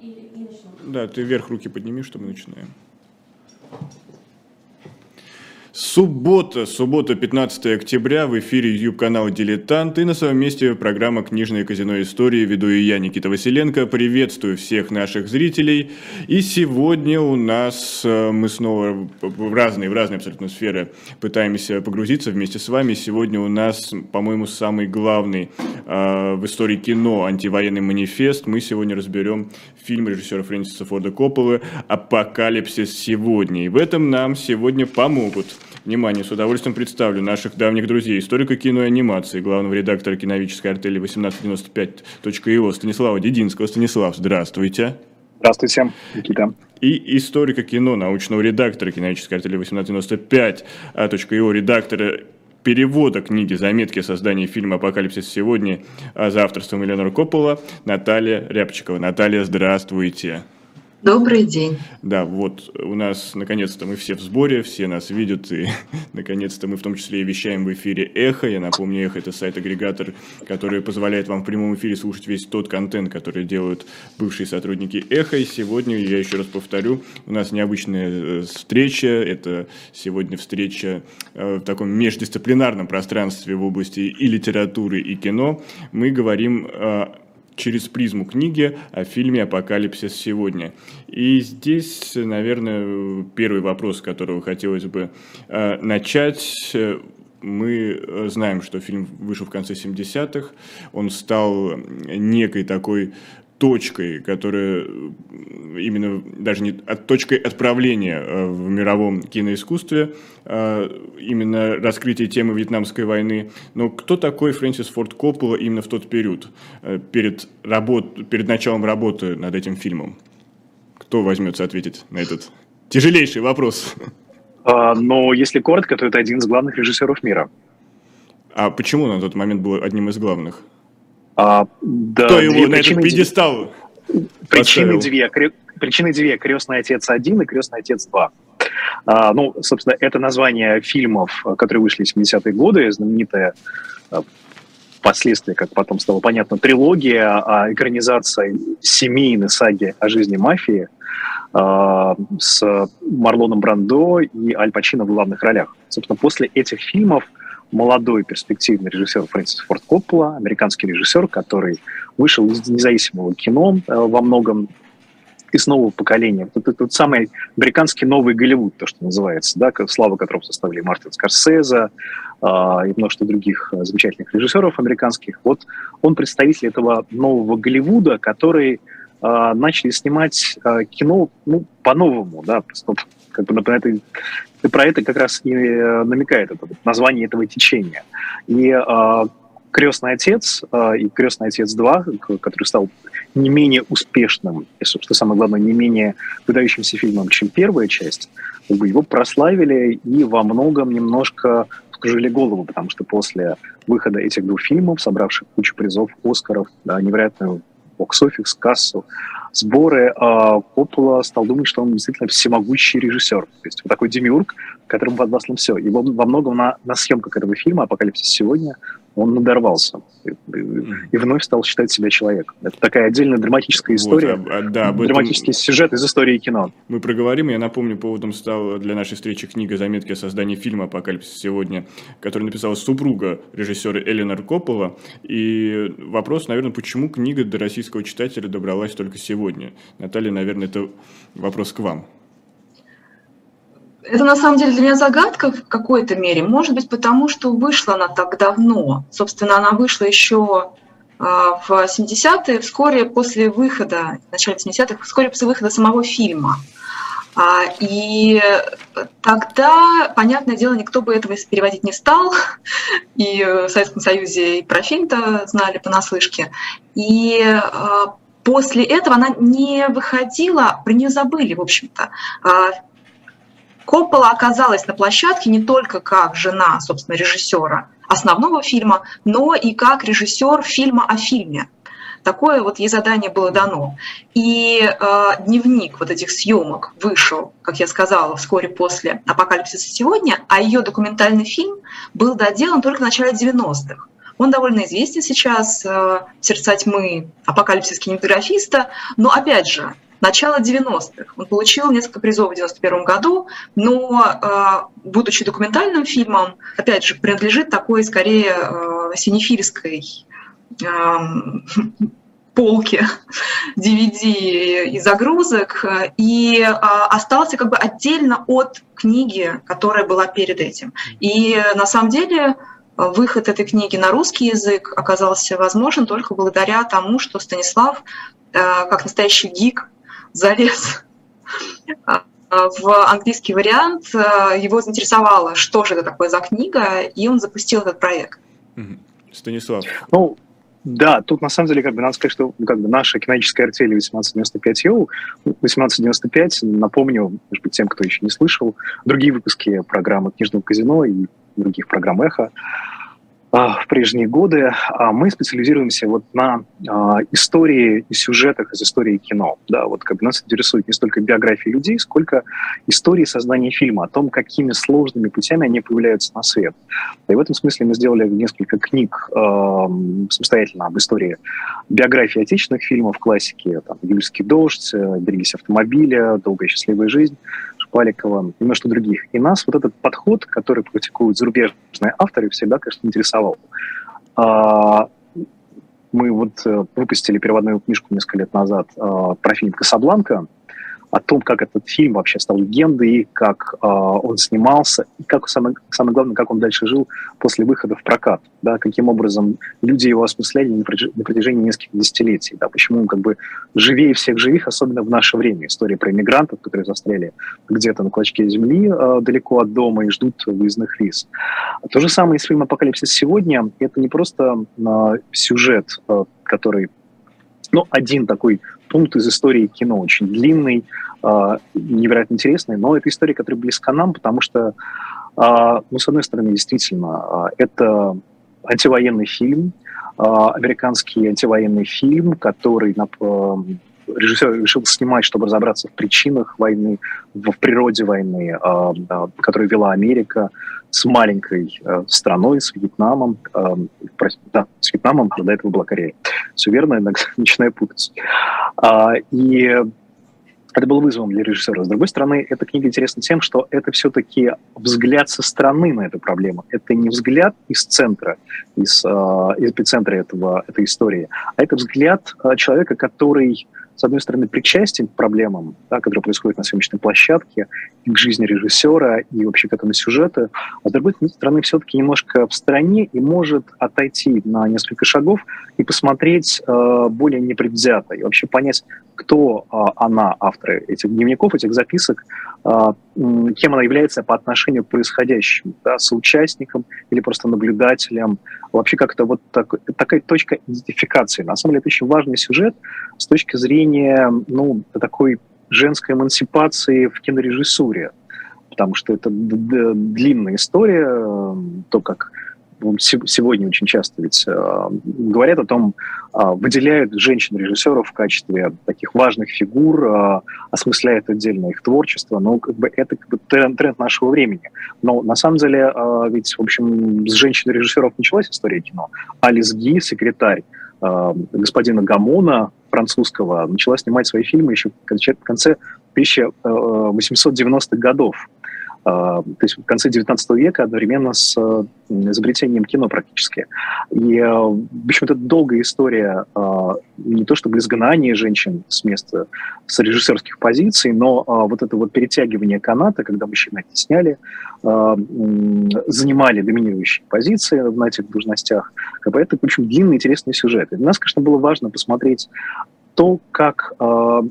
10 секунд и, и начнем. Да, ты вверх руки подними, чтобы мы начинаем. Суббота, суббота, 15 октября, в эфире YouTube-канал «Дилетант» и на своем месте программа «Книжное казино истории». Веду и я, Никита Василенко. Приветствую всех наших зрителей. И сегодня у нас э, мы снова в разные, в разные абсолютно сферы пытаемся погрузиться вместе с вами. Сегодня у нас, по-моему, самый главный э, в истории кино антивоенный манифест. Мы сегодня разберем фильм режиссера Фрэнсиса Форда Копполы «Апокалипсис сегодня». И в этом нам сегодня помогут Внимание, с удовольствием представлю наших давних друзей, историка кино и анимации, главного редактора киновической артели 1895.io Станислава Дединского. Станислав, здравствуйте. Здравствуйте, Никита. И историка кино, научного редактора киновической артели 1895.io, редактора перевода книги «Заметки о создании фильма «Апокалипсис сегодня» за авторством Элеонора Коппола Наталья Рябчикова. Наталья, здравствуйте. Добрый день. Да, вот у нас наконец-то мы все в сборе, все нас видят, и наконец-то мы в том числе и вещаем в эфире «Эхо». Я напомню, «Эхо» — это сайт-агрегатор, который позволяет вам в прямом эфире слушать весь тот контент, который делают бывшие сотрудники «Эхо». И сегодня, я еще раз повторю, у нас необычная э, встреча. Это сегодня встреча э, в таком междисциплинарном пространстве в области и литературы, и кино. Мы говорим через призму книги о фильме «Апокалипсис сегодня». И здесь, наверное, первый вопрос, с которого хотелось бы э, начать. Мы знаем, что фильм вышел в конце 70-х, он стал некой такой точкой, которая именно даже не от точкой отправления э, в мировом киноискусстве, э, именно раскрытие темы Вьетнамской войны. Но кто такой Фрэнсис Форд Коппола именно в тот период, э, перед, работ, перед началом работы над этим фильмом? Кто возьмется ответить на этот тяжелейший вопрос? А, но если коротко, то это один из главных режиссеров мира. А почему он на тот момент был одним из главных? А, да, Кто его на этот пьедестал Причины две. Причины две. «Крестный отец 1» и «Крестный отец 2». А, ну, собственно, это название фильмов, которые вышли в 70-е годы, знаменитая впоследствии, как потом стало понятно, трилогия, а экранизация семейной саги о жизни мафии а, с Марлоном Брандо и Аль Пачино в главных ролях. Собственно, после этих фильмов молодой перспективный режиссер Фрэнсис Форд Коппола, американский режиссер, который вышел из независимого кино э, во многом из нового поколения. Это тот самый американский новый Голливуд, то, что называется, да, слава которого составили Мартин Скорсезе э, и множество других э, замечательных режиссеров американских. Вот он представитель этого нового Голливуда, который э, начали снимать э, кино ну, по-новому, да, как бы про это, про это как раз и э, намекает это название этого течения. И э, «Крестный отец» э, и «Крестный отец 2», который стал не менее успешным и, что самое главное, не менее выдающимся фильмом, чем первая часть, его прославили и во многом немножко вскружили голову, потому что после выхода этих двух фильмов, собравших кучу призов, Оскаров, да, невероятную бокс-офис, кассу, сборы, а Коппола стал думать, что он действительно всемогущий режиссер. То есть вот такой демиург, которому подвластно все. И во, многом на, на съемках этого фильма «Апокалипсис сегодня» он надорвался и, и, вновь стал считать себя человеком. Это такая отдельная драматическая история, вот, а, да, драматический этом сюжет из истории кино. Мы проговорим, я напомню, поводом стал для нашей встречи книга «Заметки о создании фильма «Апокалипсис сегодня», которую написала супруга режиссера Эленор Коппола. И вопрос, наверное, почему книга до российского читателя добралась только сегодня? Наталья, наверное, это вопрос к вам. Это на самом деле для меня загадка в какой-то мере. Может быть, потому что вышла она так давно. Собственно, она вышла еще а, в 70-е, вскоре после выхода, в начале 70-х, вскоре после выхода самого фильма. А, и тогда, понятное дело, никто бы этого переводить не стал. И в Советском Союзе и про фильм-то знали понаслышке. И а, после этого она не выходила, про нее забыли, в общем-то. Коппола оказалась на площадке не только как жена, собственно, режиссера основного фильма, но и как режиссер фильма о фильме. Такое вот ей задание было дано. И э, дневник вот этих съемок вышел, как я сказала, вскоре после «Апокалипсиса сегодня», а ее документальный фильм был доделан только в начале 90-х. Он довольно известен сейчас, «Сердца тьмы», «Апокалипсис кинематографиста», но, опять же, начало 90-х. Он получил несколько призов в 91 году, но, будучи документальным фильмом, опять же, принадлежит такой, скорее, синефильской полки DVD и загрузок, и остался как бы отдельно от книги, которая была перед этим. И на самом деле выход этой книги на русский язык оказался возможен только благодаря тому, что Станислав, как настоящий гик, залез а, в английский вариант, его заинтересовало, что же это такое за книга, и он запустил этот проект. Станислав. Ну, да, тут на самом деле как бы надо сказать, что ну, как бы наша кинетическая артель 1895 EU, 1895, напомню, может быть, тем, кто еще не слышал, другие выпуски программы «Книжного казино» и других программ «Эхо», а, в прежние годы, а мы специализируемся вот на а, истории и сюжетах из истории кино. Да, вот как бы нас интересует не столько биографии людей, сколько истории создания фильма, о том, какими сложными путями они появляются на свет. И в этом смысле мы сделали несколько книг э, самостоятельно об истории биографии отечественных фильмов, классики, там, «Юльский дождь», «Берегись автомобиля», «Долгая счастливая жизнь», Паликова и множество других. И нас вот этот подход, который практикуют зарубежные авторы, всегда, конечно, интересовал. А, мы вот э, выпустили переводную книжку несколько лет назад а, про фильм «Касабланка», о том, как этот фильм вообще стал легендой, как э, он снимался, и как самое, самое главное, как он дальше жил после выхода в прокат, да, каким образом люди его осмысляли на протяжении нескольких десятилетий, да, почему он как бы живее всех живых, особенно в наше время. История про иммигрантов, которые застряли где-то на клочке земли э, далеко от дома и ждут выездных виз. То же самое и с фильмом «Апокалипсис сегодня». Это не просто э, сюжет, э, который ну, один такой пункт из истории кино, очень длинный, э, невероятно интересный, но это история, которая близка нам, потому что, э, ну, с одной стороны, действительно, э, это антивоенный фильм, американский антивоенный фильм, который режиссер решил снимать, чтобы разобраться в причинах войны, в природе войны, которую вела Америка с маленькой э, страной, с Вьетнамом. Э, да, с Вьетнамом, до этого была Корея. Все верно, иногда начинаю путать. А, и это было вызовом для режиссера. С другой стороны, эта книга интересна тем, что это все-таки взгляд со стороны на эту проблему. Это не взгляд из центра, из, э, из эпицентра этого, этой истории, а это взгляд э, человека, который с одной стороны, причастен к проблемам, да, которые происходят на съемочной площадке, к жизни режиссера, и вообще к этому сюжету, а с другой стороны, все-таки немножко в стороне и может отойти на несколько шагов и посмотреть э, более непредвзято, и вообще понять, кто э, она, авторы этих дневников, этих записок, э, кем она является по отношению к происходящему, да, соучастником или просто наблюдателем, вообще как-то вот так, такая точка идентификации. На самом деле это очень важный сюжет с точки зрения ну, такой женской эмансипации в кинорежиссуре, потому что это длинная история, то, как сегодня очень часто ведь э, говорят о том, э, выделяют женщин-режиссеров в качестве таких важных фигур, э, осмысляют отдельно их творчество, но как бы это как бы тренд, тренд нашего времени. Но на самом деле э, ведь, в общем, с женщин-режиссеров началась история кино. Алис Ги, секретарь э, господина Гамона, французского, начала снимать свои фильмы еще в конце 1890-х годов. А, то есть в конце 19 века одновременно с э, изобретением кино практически. И, э, в общем, это долгая история а, не то чтобы изгнания женщин с места, с режиссерских позиций, но а, вот это вот перетягивание каната, когда мужчины оттесняли, занимали доминирующие позиции на этих должностях. Это, в общем, длинный интересный сюжет. И для нас, конечно, было важно посмотреть то, как э,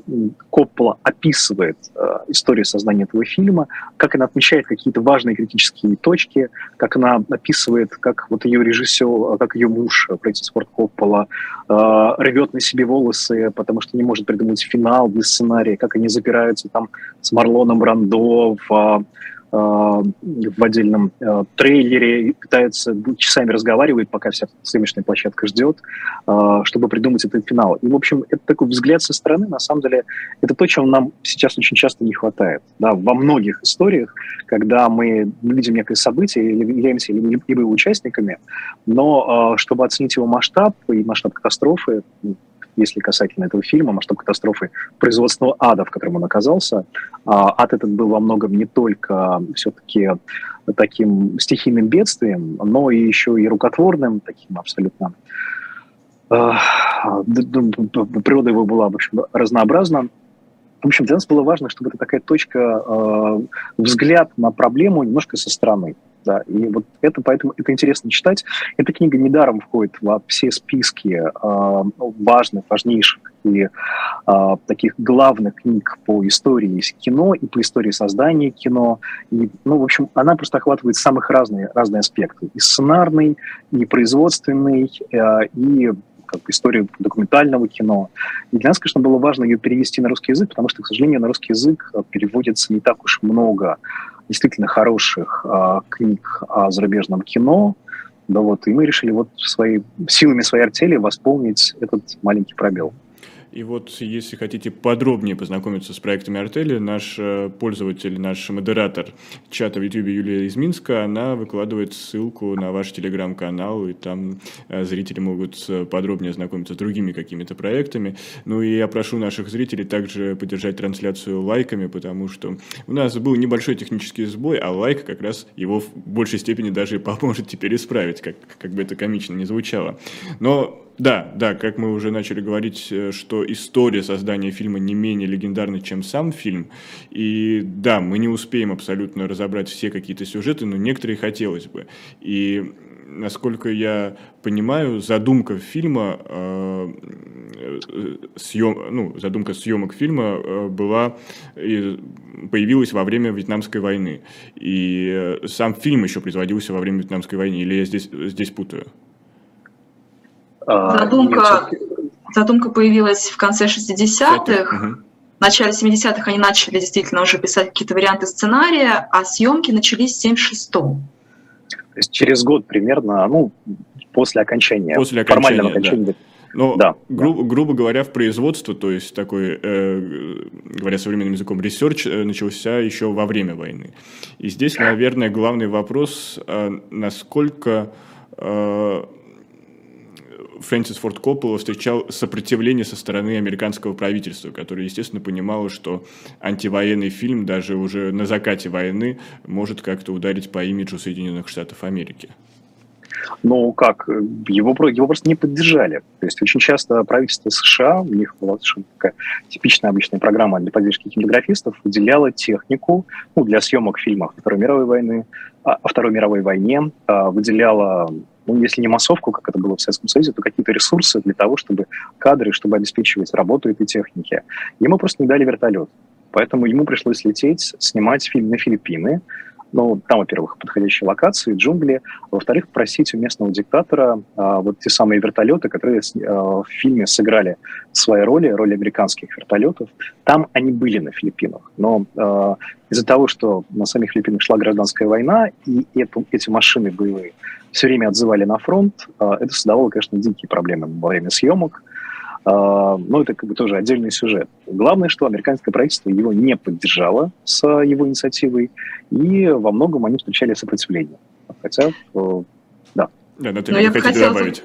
Коппола описывает э, историю создания этого фильма, как она отмечает какие-то важные критические точки, как она описывает, как вот ее режиссер, как ее муж, Фрэнсис Форд Коппола, э, рвет на себе волосы, потому что не может придумать финал для сценария, как они запираются там с Марлоном Брандо в в отдельном трейлере, пытается, часами разговаривает, пока вся съемочная площадка ждет, чтобы придумать этот финал. И, в общем, это такой взгляд со стороны, на самом деле, это то, чего нам сейчас очень часто не хватает. Да, во многих историях, когда мы видим некое событие, являемся либо участниками, но чтобы оценить его масштаб и масштаб катастрофы, если касательно этого фильма, масштаб катастрофы производственного ада, в котором он оказался. А, ад этот был во многом не только все-таки таким стихийным бедствием, но и еще и рукотворным, таким абсолютно а, природа его была, в общем, разнообразна. В общем, для нас было важно, чтобы это такая точка, э, взгляд на проблему немножко со стороны. Да, и вот это поэтому это интересно читать. Эта книга недаром входит во все списки э, важных, важнейших и э, таких главных книг по истории кино и по истории создания кино. И, ну, в общем, она просто охватывает самых разные, разные аспекты. И сценарный, и производственный, э, и как историю документального кино. И для нас, конечно, было важно ее перевести на русский язык, потому что, к сожалению, на русский язык переводится не так уж много действительно хороших а, книг о зарубежном кино. Да вот, и мы решили вот своей, силами своей артели восполнить этот маленький пробел. И вот, если хотите подробнее познакомиться с проектами Артели, наш э, пользователь, наш модератор чата в YouTube Юлия из Минска, она выкладывает ссылку на ваш телеграм-канал, и там э, зрители могут э, подробнее ознакомиться с другими какими-то проектами. Ну и я прошу наших зрителей также поддержать трансляцию лайками, потому что у нас был небольшой технический сбой, а лайк как раз его в большей степени даже поможет теперь исправить, как, как бы это комично не звучало. Но да, да, как мы уже начали говорить, э, что история создания фильма не менее легендарна, чем сам фильм. И да, мы не успеем абсолютно разобрать все какие-то сюжеты, но некоторые хотелось бы. И насколько я понимаю, задумка фильма, э, э съем, ну, задумка съемок фильма э, была появилась во время Вьетнамской войны. И сам фильм еще производился во время Вьетнамской войны. Или я здесь, здесь путаю? А, задумка, задумка появилась в конце 60-х. Угу. В начале 70-х они начали действительно уже писать какие-то варианты сценария, а съемки начались в 76-м. То есть через год примерно, ну, после окончания, после окончания формального окончания. Да. Но, да, гру- да. грубо говоря, в производство, то есть такой, э, говоря современным языком, research э, начался еще во время войны. И здесь, наверное, главный вопрос, э, насколько э, Фрэнсис Форд Коппола встречал сопротивление со стороны американского правительства, которое, естественно, понимало, что антивоенный фильм даже уже на закате войны может как-то ударить по имиджу Соединенных Штатов Америки. Ну как, его, его просто не поддержали. То есть очень часто правительство США, у них была совершенно такая типичная обычная программа для поддержки кинематографистов, выделяла технику ну, для съемок фильмов Второй мировой войны, о Второй мировой войне, а, выделяла ну, если не массовку, как это было в Советском Союзе, то какие-то ресурсы для того, чтобы кадры, чтобы обеспечивать работу этой техники. Ему просто не дали вертолет. Поэтому ему пришлось лететь, снимать фильм на Филиппины, ну, там, во-первых, подходящие локации, джунгли, во-вторых, просить у местного диктатора а, вот те самые вертолеты, которые а, в фильме сыграли свои роли, роли американских вертолетов. Там они были на Филиппинах, но а, из-за того, что на самих Филиппинах шла гражданская война, и эту, эти машины боевые все время отзывали на фронт, а, это создавало, конечно, дикие проблемы во время съемок, а, но это как бы тоже отдельный сюжет. Главное, что американское правительство его не поддержало с его инициативой, и во многом они встречали сопротивление. Хотя, э, да. Да, Наталья, я бы хотела добавить?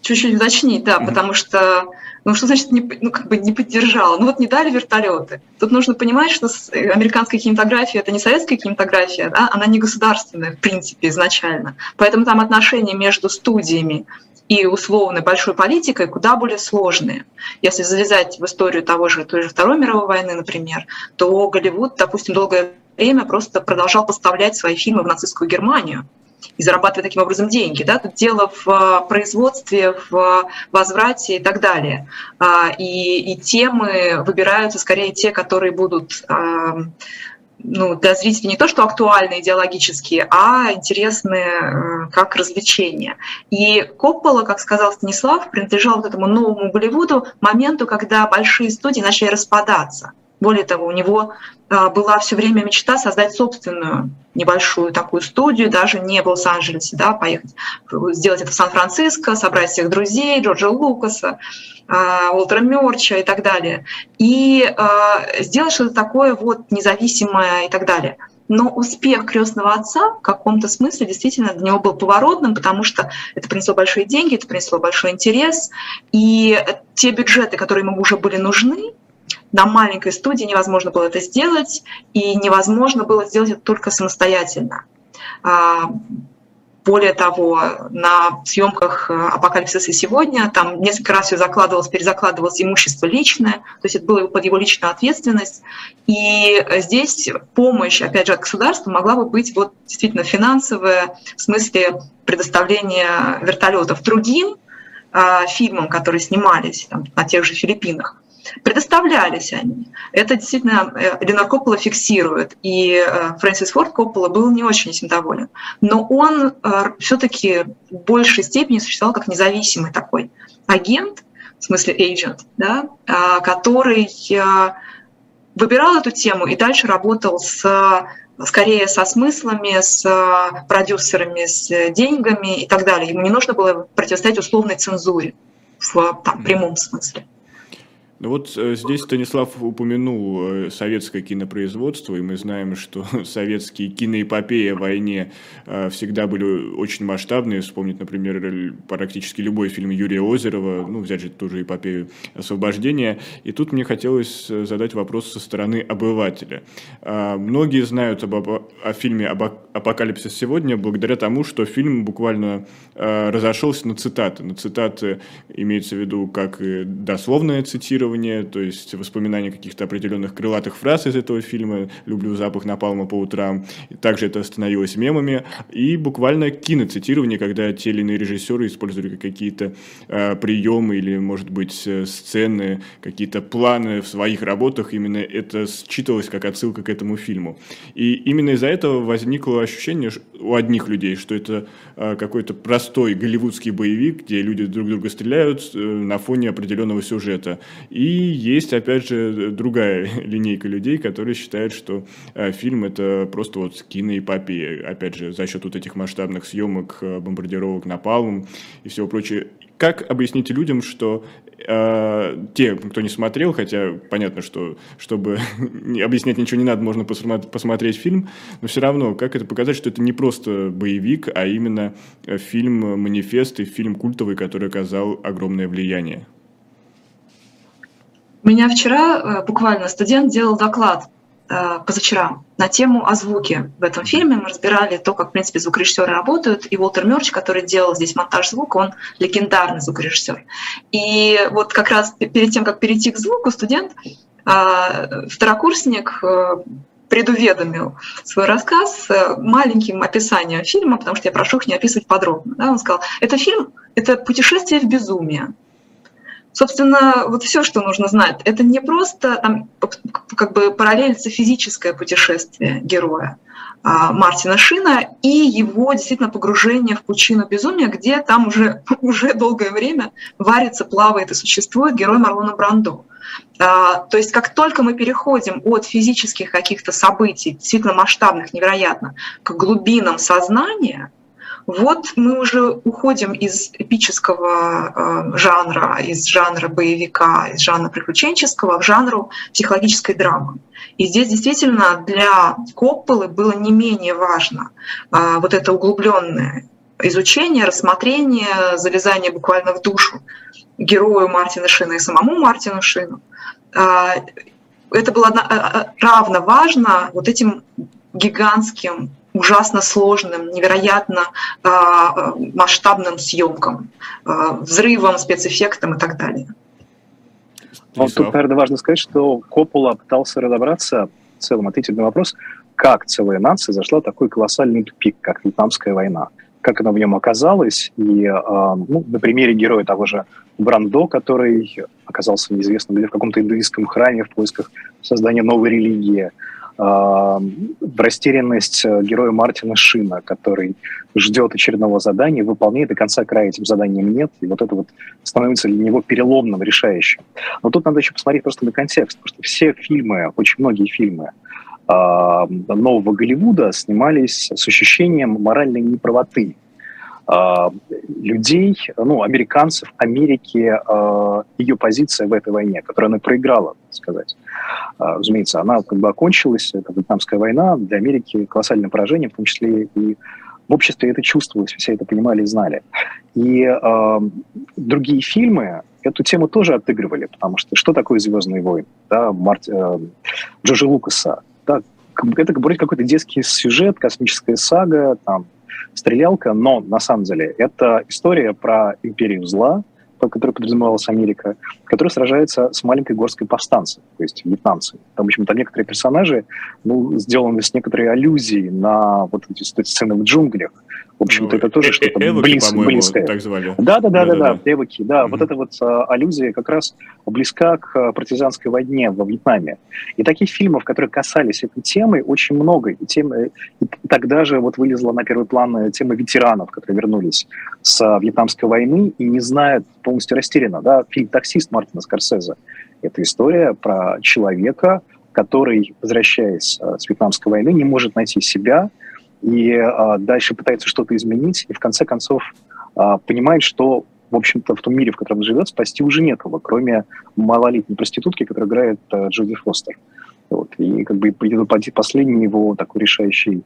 чуть-чуть уточнить, да, mm-hmm. потому что, ну что значит, не, ну как бы не поддержала? Ну вот не дали вертолеты. Тут нужно понимать, что э, американская кинематография это не советская кинематография, да, она не государственная в принципе изначально. Поэтому там отношения между студиями и условной большой политикой куда более сложные. Если залезать в историю того же, той же Второй мировой войны, например, то Голливуд, допустим, долгое время просто продолжал поставлять свои фильмы в нацистскую Германию и зарабатывать таким образом деньги. Да? Тут дело в а, производстве, в возврате и так далее. А, и, и темы выбираются скорее те, которые будут а, ну, для зрителей не то, что актуальны идеологические, а интересны э, как развлечение. И Коппола, как сказал Станислав, принадлежал вот этому новому Голливуду моменту, когда большие студии начали распадаться – Более того, у него а, была все время мечта создать собственную небольшую такую студию, даже не в Лос-Анджелесе, да, поехать, сделать это в Сан-Франциско, собрать всех друзей, Джорджа Лукаса, а, Уолтера Мерча и так далее, и а, сделать что-то такое вот независимое и так далее. Но успех крестного отца в каком-то смысле действительно для него был поворотным, потому что это принесло большие деньги, это принесло большой интерес. И те бюджеты, которые ему уже были нужны, на маленькой студии невозможно было это сделать, и невозможно было сделать это только самостоятельно. А, более того, на съемках э, «Апокалипсиса сегодня» там несколько раз все закладывалось, перезакладывалось имущество личное, то есть это было под его личную ответственность. И здесь помощь, опять же, от государства могла бы быть вот действительно финансовая, в смысле предоставления вертолетов другим э, фильмам, которые снимались там, на тех же Филиппинах предоставлялись они. Это действительно э, Ленар Коппола фиксирует, и э, Фрэнсис Форд Коппола был не очень этим доволен. Но он э, все-таки в большей степени существовал как независимый такой агент, в смысле agent, да, а, который выбирал эту тему и дальше работал с скорее со смыслами, с продюсерами, с деньгами и так далее. Ему не нужно было противостоять условной цензуре в там, прямом смысле. Вот э, здесь Станислав упомянул э, советское кинопроизводство, и мы знаем, что советские киноэпопеи о войне э, всегда были очень масштабные. Вспомнить, например, практически любой фильм Юрия Озерова, ну, взять же тоже эпопею освобождения. И тут мне хотелось задать вопрос со стороны обывателя. Многие знают об, о фильме «Апокалипсис сегодня» благодаря тому, что фильм буквально разошелся на цитаты. На цитаты имеется в виду как дословное цитирование, цитирование, то есть воспоминания каких-то определенных крылатых фраз из этого фильма «Люблю запах напалма по утрам». Также это становилось мемами. И буквально киноцитирование, когда те или иные режиссеры использовали какие-то э, приемы или, может быть, э, сцены, какие-то планы в своих работах, именно это считывалось как отсылка к этому фильму. И именно из-за этого возникло ощущение у одних людей, что это э, какой-то простой голливудский боевик, где люди друг друга стреляют э, на фоне определенного сюжета. И есть, опять же, другая линейка людей, которые считают, что э, фильм это просто вот киноэпопея. Опять же, за счет вот этих масштабных съемок, э, бомбардировок напалмом и всего прочего. Как объяснить людям, что э, те, кто не смотрел, хотя понятно, что чтобы объяснять ничего не надо, можно посмотреть фильм, но все равно, как это показать, что это не просто боевик, а именно э, фильм-манифест и фильм культовый, который оказал огромное влияние? Меня вчера э, буквально студент делал доклад э, позавчера на тему о звуке в этом фильме. Мы разбирали то, как, в принципе, звукорежиссеры работают. И Уолтер Мерч, который делал здесь монтаж звука, он легендарный звукорежиссер. И вот как раз перед тем, как перейти к звуку, студент, э, второкурсник, предуведомил свой рассказ маленьким описанием фильма, потому что я прошу их не описывать подробно. Да? Он сказал, это фильм, это путешествие в безумие. Собственно, вот все, что нужно знать, это не просто там, как бы параллельно физическое путешествие героя а, Мартина Шина и его действительно погружение в пучину безумия, где там уже, уже долгое время варится, плавает и существует герой Марлона Брандо. А, то есть как только мы переходим от физических каких-то событий, действительно масштабных, невероятно, к глубинам сознания – вот мы уже уходим из эпического э, жанра, из жанра боевика, из жанра приключенческого в жанру психологической драмы. И здесь действительно для Копполы было не менее важно э, вот это углубленное изучение, рассмотрение, залезание буквально в душу герою Мартина Шина и самому Мартину Шину. Э, это было равно важно вот этим гигантским ужасно сложным, невероятно э, масштабным съемкам, э, взрывам, спецэффектам и так далее. Ну, тут, наверное, важно сказать, что Коппола пытался разобраться в целом, ответить на вопрос, как целая нация зашла в такой колоссальный тупик, как Вьетнамская война, как она в нем оказалась, и э, ну, на примере героя того же Брандо, который оказался неизвестно где, в каком-то индуистском храме в поисках создания новой религии, растерянность героя Мартина Шина, который ждет очередного задания, выполняет до конца края этим заданием нет, и вот это вот становится для него переломным, решающим. Но тут надо еще посмотреть просто на контекст, потому что все фильмы, очень многие фильмы нового Голливуда снимались с ощущением моральной неправоты а, людей, ну, американцев, Америки, а, ее позиция в этой войне, которую она проиграла, так сказать. А, разумеется, она как бы окончилась, это Вьетнамская война, для Америки колоссальное поражение, в том числе и в обществе это чувствовалось, все это понимали и знали. И э, другие фильмы эту тему тоже отыгрывали, потому что что такое «Звездные войны»? Да, Марти, э, Джорджа Лукаса. Да, это вроде какой-то детский сюжет, космическая сага, там, стрелялка, но на самом деле это история про империю зла, которая подразумевалась Америка, которая сражается с маленькой горской повстанцев, то есть вьетнамцы. Там, в общем, там некоторые персонажи ну, сделаны с некоторой аллюзией на вот эти сцены в джунглях, в общем-то, ну, это тоже э, что-то э, близ, близкое. так звали. Да, да, да, да, да, Эвоки, да. Mm-hmm. Вот эта вот а, аллюзия как раз близка к а, партизанской войне во Вьетнаме. И таких фильмов, которые касались этой темы, очень много. И, тем, и тогда же вот вылезла на первый план тема ветеранов, которые вернулись с а, Вьетнамской войны и не знают, полностью растеряно. Да? Фильм «Таксист» Мартина Скорсезе. Это история про человека, который, возвращаясь с Вьетнамской войны, не может найти себя – и а, дальше пытается что-то изменить, и в конце концов а, понимает, что в общем-то, в том мире, в котором он живет, спасти уже некого, кроме малолетней проститутки, которая играет а, Джоди Фостер. Вот. И как бы последний его такой решающий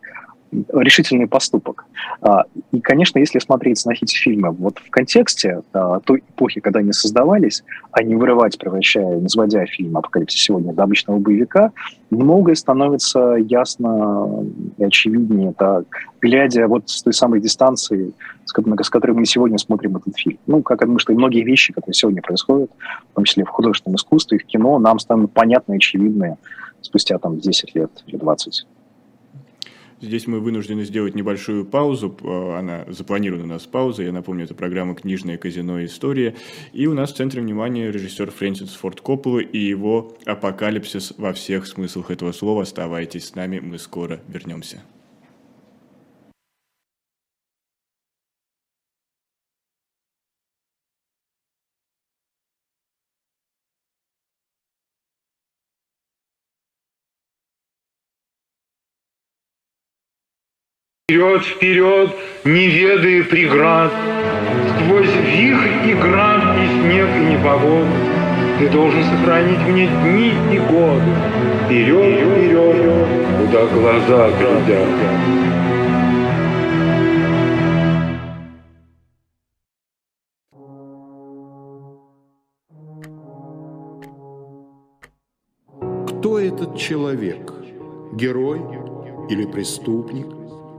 решительный поступок. А, и, конечно, если смотреть на эти фильмы вот в контексте а, той эпохи, когда они создавались, а не вырывать, превращая, не сводя фильм «Апокалипсис сегодня» до обычного боевика, многое становится ясно и очевиднее, да, глядя вот с той самой дистанции, с которой мы сегодня смотрим этот фильм. Ну, как я думаю, что и многие вещи, которые сегодня происходят, в том числе в художественном искусстве, в кино, нам станут понятны и очевидны спустя там 10 лет или 20. Здесь мы вынуждены сделать небольшую паузу. Она запланирована у нас пауза. Я напомню, это программа «Книжное казино. История». И у нас в центре внимания режиссер Фрэнсис Форд Коппола и его «Апокалипсис» во всех смыслах этого слова. Оставайтесь с нами, мы скоро вернемся. Вперед, вперед, не ведая преград, Сквозь вихрь и град, и снег, и непогоду, Ты должен сохранить мне дни и годы. Вперед, вперед, куда глаза глядят. Кто этот человек? Герой или преступник?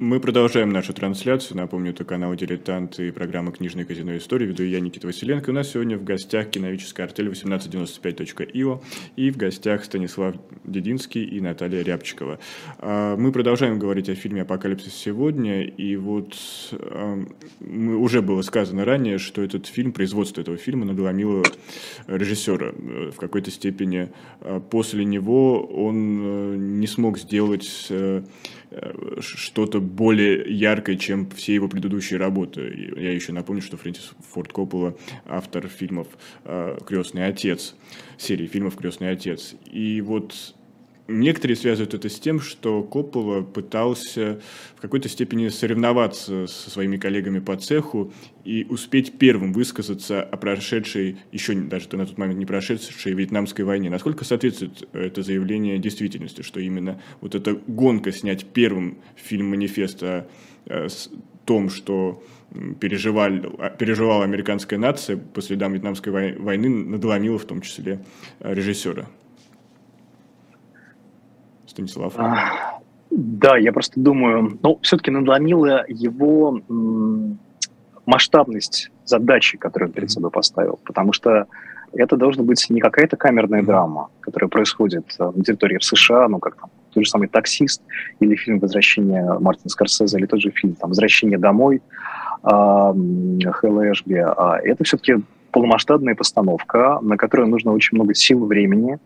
Мы продолжаем нашу трансляцию. Напомню, это канал «Дилетант» и программа «Книжная казино истории». Веду я, Никита Василенко. И у нас сегодня в гостях киновическая артель 1895.io и в гостях Станислав Дединский и Наталья Рябчикова. А, мы продолжаем говорить о фильме «Апокалипсис сегодня». И вот уже было сказано ранее, что этот фильм, производство этого фильма надломило режиссера. В какой-то степени а, после него он э, не смог сделать э, Э, что-то более яркое, чем все его предыдущие работы. Я еще напомню, что Фрэнсис Форд Коппола автор фильмов э, «Крестный отец», серии фильмов «Крестный отец». И вот Некоторые связывают это с тем, что Коппола пытался в какой-то степени соревноваться со своими коллегами по цеху и успеть первым высказаться о прошедшей, еще даже на тот момент не прошедшей Вьетнамской войне. Насколько соответствует это заявление действительности, что именно вот эта гонка снять первым фильм-манифест о, о том, что переживали, переживала американская нация по следам Вьетнамской войны, надломила в том числе режиссера? Станислав? А, Да, я просто думаю, ну, все-таки надломила его масштабность задачи, которую он перед собой поставил, потому что это должна быть не какая-то камерная драма, которая происходит э, на территории в США, ну, как там, тот же самый «Таксист» или фильм «Возвращение» Мартина Скорсезе, или тот же фильм там, «Возвращение домой» Хэлла Эшби. А это все-таки полномасштабная постановка, на которую нужно очень много сил и времени.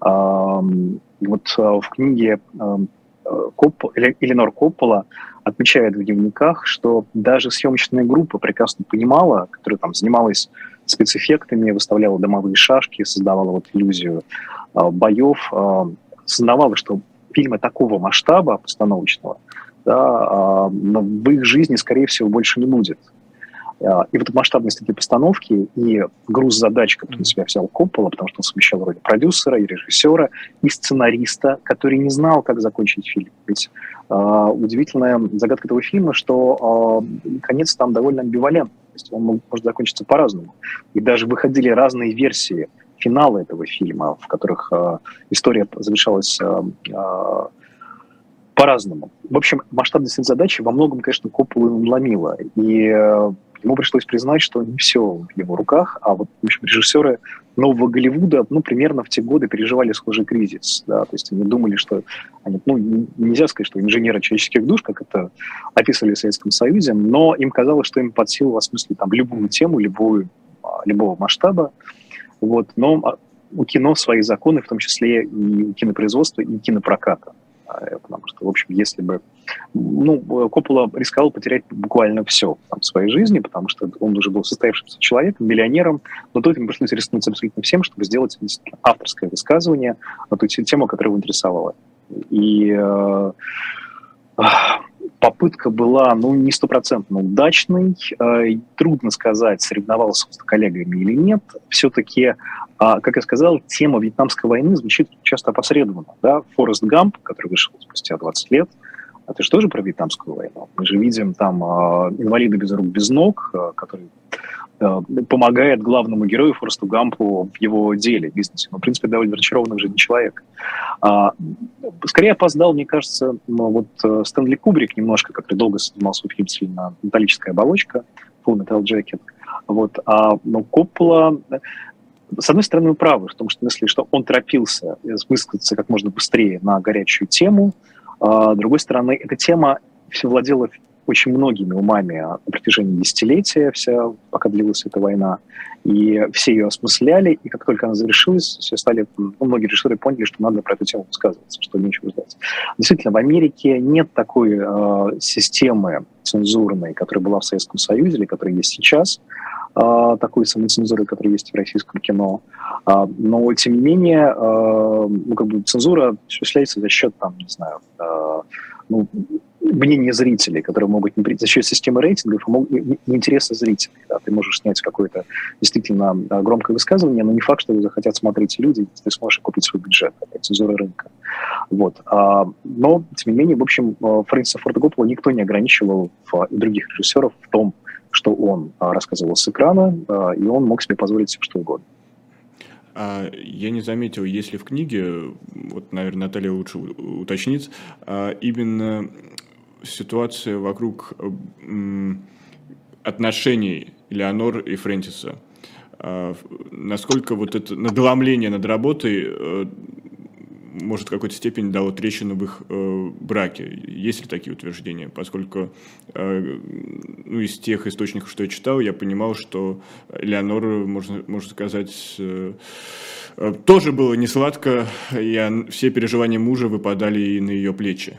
Вот э, в книге Коп, Эленор Коппола отмечает в дневниках, что даже съемочная группа прекрасно понимала, которая там занималась спецэффектами, выставляла домовые шашки, создавала вот иллюзию э, боев, э, сознавала, что фильмы такого масштаба постановочного да, в их жизни, скорее всего, больше не будет. А, и вот масштабность этой постановки и груз задач, который на себя взял Коппола, потому что он совмещал роли продюсера и режиссера, и сценариста, который не знал, как закончить фильм. Ведь э, удивительная загадка этого фильма, что э, конец там довольно амбивалентный. То есть он может закончиться по-разному. И даже выходили разные версии финала этого фильма, в которых э, история завершалась э, э, по-разному. В общем, масштабность задачи во многом, конечно, Копполу надломила. И ему пришлось признать, что не все в его руках, а вот, в общем, режиссеры нового Голливуда, ну, примерно в те годы переживали схожий кризис, да, то есть они думали, что, они, ну, нельзя сказать, что инженеры человеческих душ, как это описывали в Советском Союзе, но им казалось, что им под силу осмыслить там любую тему, любую, а, любого масштаба, вот, но а, у кино свои законы, в том числе и кинопроизводства, и кинопроката. Э, потому что, в общем, если бы... Ну, Коппола рисковал потерять буквально все там, в своей жизни, потому что он уже был состоявшимся человеком, миллионером, но тут ему пришлось рискнуть абсолютно всем, чтобы сделать авторское высказывание на ту тему, которая его интересовала. И э, попытка была, ну, не стопроцентно удачной. Э, трудно сказать, соревновался он с коллегами или нет. Все-таки а, как я сказал, тема Вьетнамской войны звучит часто опосредованно. Да? Форест Гамп, который вышел спустя 20 лет, это же тоже про Вьетнамскую войну. Мы же видим там э, инвалида без рук, без ног, э, который э, помогает главному герою Форесту Гампу в его деле, бизнесе. Но, в принципе, довольно разочарованный в жизни человек. А, скорее опоздал, мне кажется, вот э, Стэнли Кубрик немножко, который долго снимал свой фильм «Сильно металлическая оболочка», Full Metal Jacket. Вот. А ну, Коппола с одной стороны, вы правы в том что смысле, что он торопился высказаться как можно быстрее на горячую тему. А, с другой стороны, эта тема все владела очень многими умами на протяжении десятилетия, вся, пока длилась эта война. И все ее осмысляли, и как только она завершилась, все стали, ну, многие режиссеры поняли, что надо про эту тему высказываться, что нечего ждать. Действительно, в Америке нет такой э, системы цензурной, которая была в Советском Союзе или которая есть сейчас. А, такой самоцензуры, которая есть в российском кино. А, но, тем не менее, а, ну, как бы цензура осуществляется за счет, там, не знаю, ну, мнения зрителей, которые могут не за счет системы рейтингов и интереса зрителей. Да, ты можешь снять какое-то действительно громкое высказывание, но не факт, что его захотят смотреть люди, ты сможешь купить свой бюджет. Это цензура рынка. Вот. Но, тем не менее, в общем, Фрэнсиса Форда Коппола никто не ограничивал и других режиссеров в том, что он а, рассказывал с экрана, а, и он мог себе позволить все что угодно. А, я не заметил, если в книге, вот, наверное, Наталья лучше уточнит, именно ситуация вокруг отношений Леонор и Фрэнсиса. Насколько вот это надломление над работой э, может, в какой-то степени дало трещину в их э, браке. Есть ли такие утверждения? Поскольку э, ну, из тех источников, что я читал, я понимал, что Леонор, можно, можно сказать, э, э, тоже было не сладко, и все переживания мужа выпадали и на ее плечи.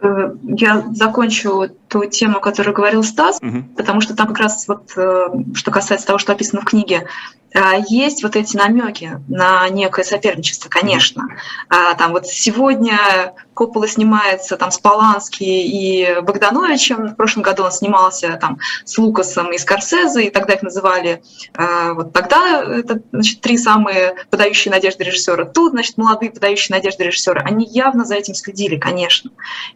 Э, я закончу ту тему, которую говорил Стас, угу. потому что там как раз вот, э, что касается того, что описано в книге, э, есть вот эти намеки на некое соперничество, конечно. А, там вот сегодня Коппола снимается там с Полански и Богдановичем, в прошлом году он снимался там с Лукасом и Скорсезе, и тогда их называли, вот тогда это, значит, три самые подающие надежды режиссера. Тут, значит, молодые подающие надежды режиссера. Они явно за этим следили, конечно.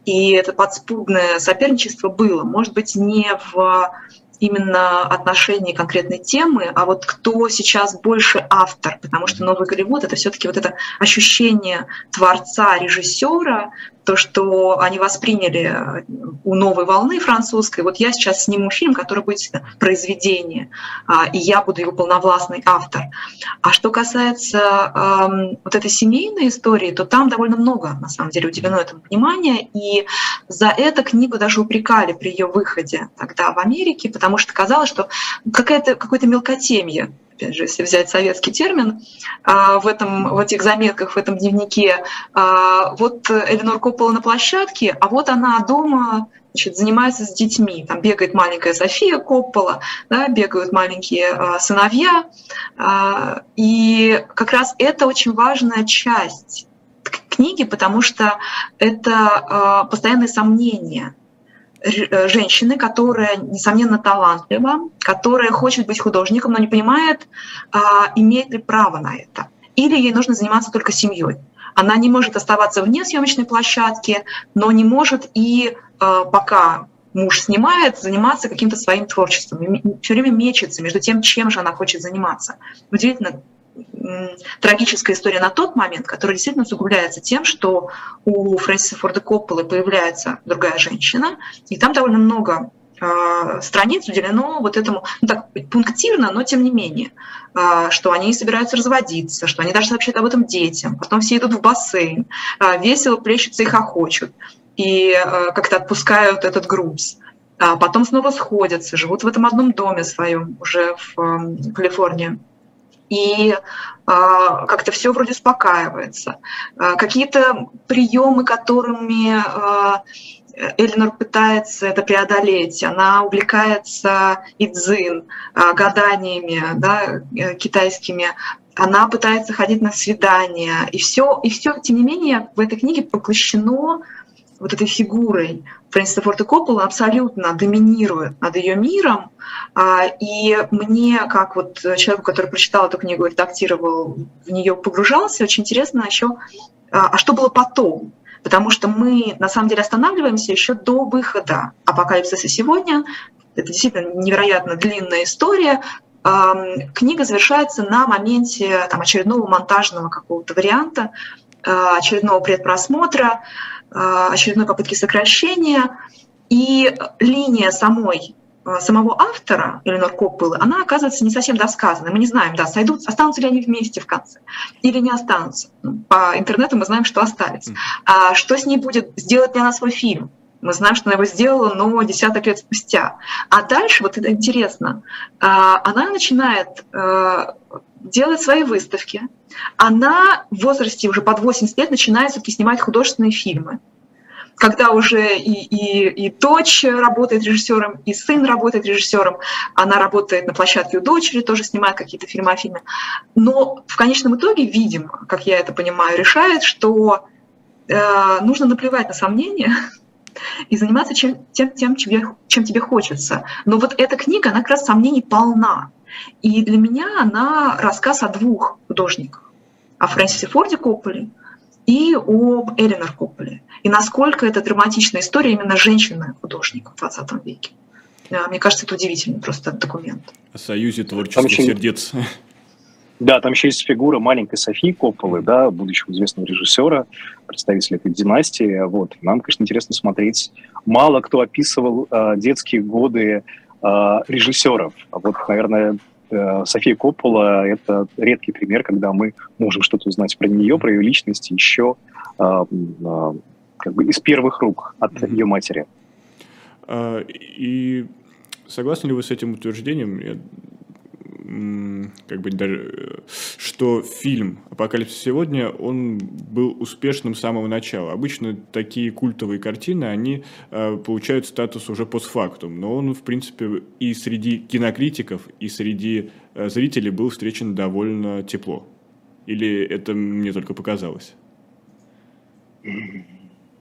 И это подспудное соперничество было. Может быть, не в именно отношении конкретной темы, а вот кто сейчас больше автор, потому что новый Голливуд это все-таки вот это ощущение творца, режиссера, то, что они восприняли э, у новой волны французской. Вот я сейчас сниму фильм, который будет произведение, а, и я буду его полновластный автор. А что касается вот этой семейной истории, то там довольно много, на самом деле, уделено этому внимания, и за это книгу даже упрекали при ее выходе тогда в Америке, потому что казалось, что какое-то какое-то мелкотемье опять же, если взять советский термин, а, в, этом, в этих заметках, в этом дневнике, а, вот Эленор Коппола на площадке, а вот она дома значит, занимается с детьми. Там бегает маленькая София Коппола, да, бегают маленькие а, сыновья. И как раз это очень важная часть книги, потому что это постоянное сомнение – Э, женщины, которая, несомненно, талантлива, которая хочет быть художником, но не понимает, а, имеет ли право на это. Или ей нужно заниматься только семьей. Она не может оставаться вне съемочной площадки, но не может и а, пока муж снимает, заниматься каким-то своим творчеством. Все время мечется между тем, чем же она хочет заниматься. Удивительно, трагическая история на тот момент, которая действительно усугубляется тем, что у Фрэнсиса Форда Копполы появляется другая женщина, и там довольно много э, страниц уделено вот этому, ну так, пунктирно, но тем не менее, э, что они собираются разводиться, что они даже сообщают об этом детям, потом все идут в бассейн, э, весело плещутся и хохочут, и как-то отпускают этот груз. А потом снова сходятся, живут в этом одном доме своем уже в Калифорнии и а, как-то все вроде успокаивается. А, какие-то приемы, которыми а, Элинор пытается это преодолеть. Она увлекается идзин, гаданиями да, э, китайскими. Она пытается ходить на свидания. И все, и все, тем не менее, в этой книге поглощено вот этой фигурой Фрэнсиса Форта Коппола абсолютно доминирует над ее миром. А, и мне, как вот человеку, который прочитал эту книгу и редактировал, в нее погружался, очень интересно еще, а, а что было потом? Потому что мы, на самом деле, останавливаемся еще до выхода «Апокалипсиса сегодня». Это действительно невероятно длинная история. Книга завершается на моменте там, очередного монтажного какого-то варианта, а, очередного предпросмотра. А, очередной попытки сокращения, и линия самой а, самого автора Эленор Коппелы, она оказывается не совсем досказанной. Мы не знаем, да, сойдут, останутся ли они вместе в конце или не останутся. Ну, по интернету мы знаем, что остались. А что с ней будет? Сделать ли она свой фильм? Мы знаем, что она его сделала, но десяток лет спустя. А дальше, вот это интересно, а, она начинает делать свои выставки. Она в возрасте уже под 80 лет начинает все-таки снимать художественные фильмы. Когда уже и, и, и дочь работает режиссером, и сын работает режиссером, она работает на площадке у дочери, тоже снимает какие-то фильмы о фильме. Но в конечном итоге, видимо, как я это понимаю, решает, что э, нужно наплевать на сомнения, и заниматься чем, тем, тем чем, тебе, чем тебе хочется. Но вот эта книга, она как раз сомнений полна. И для меня она рассказ о двух художниках. О Фрэнсисе Форде Копполе и об Эленор Копполе. И насколько это драматичная история именно женщины-художника в 20 веке. Мне кажется, это удивительный просто документ. О союзе творческих еще... сердец. Да, там еще есть фигура маленькой Софии Копполы, да, будущего известного режиссера, представителя этой династии. Вот. Нам, конечно, интересно смотреть. Мало кто описывал э, детские годы Э, режиссеров. А вот, наверное, э, София Коппола – это редкий пример, когда мы можем что-то узнать про нее, про ее личность еще э, как бы из первых рук от mm-hmm. ее матери. А, и согласны ли вы с этим утверждением? Как бы даже, что фильм «Апокалипсис сегодня», он был успешным с самого начала. Обычно такие культовые картины, они э, получают статус уже постфактум, но он, в принципе, и среди кинокритиков, и среди э, зрителей был встречен довольно тепло. Или это мне только показалось?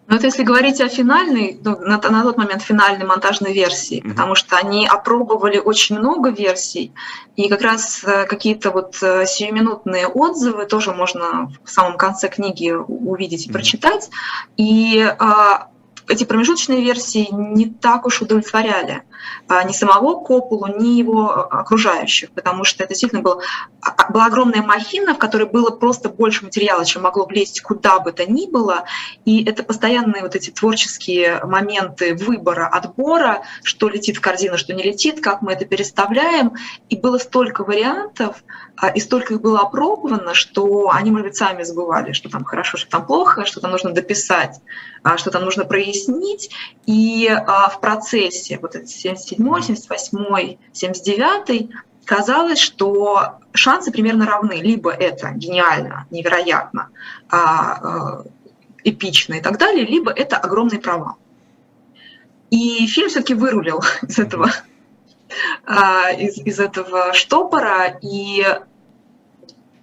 Ну, это если говорить о финальной, ну, на, на тот момент финальной монтажной версии, mm-hmm. потому что они опробовали очень много версий, и как раз э, какие-то вот э, сиюминутные отзывы тоже можно в самом конце книги увидеть и mm-hmm. прочитать. И а, эти промежуточные версии не так уж удовлетворяли ни самого Копулу, ни его окружающих, потому что это действительно был, а, была огромная махина, в которой было просто больше материала, чем могло влезть куда бы то ни было, и это постоянные вот эти творческие моменты выбора, отбора, что летит в корзину, что не летит, как мы это переставляем, и было столько вариантов, а, и столько их было опробовано, что они, может быть, сами забывали, что там хорошо, что там плохо, что там нужно дописать, что там нужно прояснить. И в процессе вот этот 77 78 79 казалось, что шансы примерно равны. Либо это гениально, невероятно, эпично и так далее, либо это огромный провал. И фильм все-таки вырулил из этого а, из, из этого штопора, и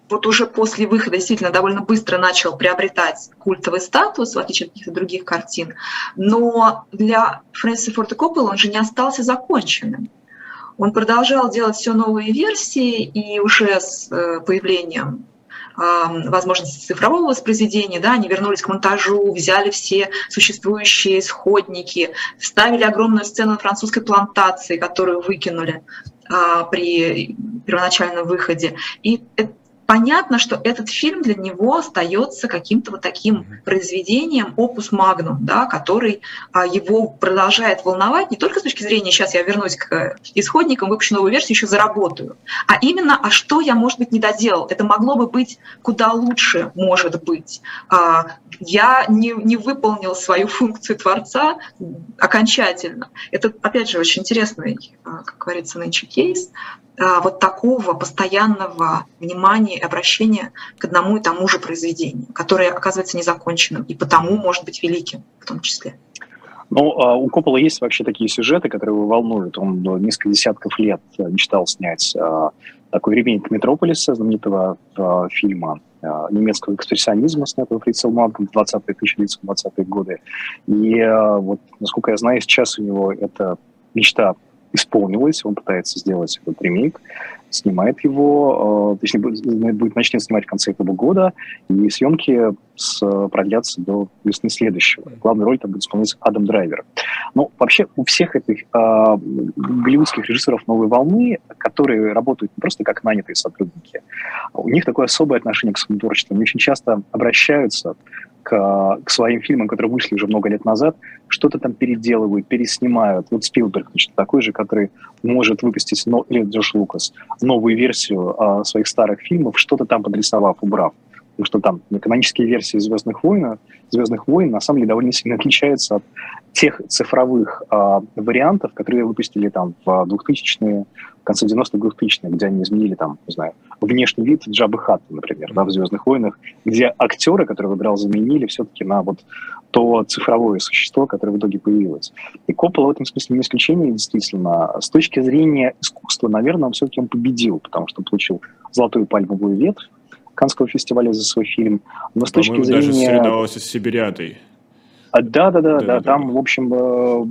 вот уже после выхода действительно довольно быстро начал приобретать культовый статус, в отличие от каких-то других картин. Но для Фрэнсиса Форта Коппола он же не остался законченным. Он продолжал делать все новые версии, и уже с э, появлением возможности цифрового воспроизведения, да, они вернулись к монтажу, взяли все существующие исходники, вставили огромную сцену французской плантации, которую выкинули а, при первоначальном выходе. И понятно, что этот фильм для него остается каким-то вот таким произведением опус магнум, да, который а, его продолжает волновать не только с точки зрения «сейчас я вернусь к исходникам, выпущу новую версию, еще заработаю», а именно «а что я, может быть, не доделал?» Это могло бы быть куда лучше, может быть. А, я не, не выполнил свою функцию творца окончательно. Это, опять же, очень интересный, а, как говорится, нынче кейс, вот такого постоянного внимания и обращения к одному и тому же произведению, которое оказывается незаконченным и потому может быть великим в том числе. Ну, а у Коппола есть вообще такие сюжеты, которые его волнуют. Он несколько десятков лет мечтал снять а, такой ремейк «Метрополиса», знаменитого фильма немецкого экспрессионизма, снятого Фрицем Лангом в 20-е, 1920-е годы. И вот, насколько я знаю, сейчас у него эта мечта исполнилось, он пытается сделать этот ремейк, снимает его, э, точнее, будет, начнет снимать в конце этого года, и съемки продлятся до весны следующего. Главную роль там будет исполнять Адам Драйвер. Но вообще у всех этих э, голливудских режиссеров новой волны, которые работают не просто как нанятые сотрудники, у них такое особое отношение к своему творчеству. Они очень часто обращаются к, к своим фильмам, которые вышли уже много лет назад, что-то там переделывают, переснимают. Вот Спилберг, значит, такой же, который может выпустить, но, или Джош Лукас, новую версию а, своих старых фильмов, что-то там подрисовав, убрав. Потому что там канонические версии «Звездных войн», «Звездных войн» на самом деле довольно сильно отличаются от тех цифровых а, вариантов, которые выпустили там в 2000-е, в конце 90-х 2000-х, где они изменили там, не знаю, внешний вид Джабы Хатта, например, да, в «Звездных войнах», где актеры, которые выбирал, заменили все-таки на вот то цифровое существо, которое в итоге появилось. И Коппола в этом смысле не исключение, действительно. С точки зрения искусства, наверное, он все-таки он победил, потому что получил золотую пальмовую ветвь Канского фестиваля за свой фильм. Но с точки зрения... даже соревновался с Сибириадой. А, да, да, да, да, там, в общем, э,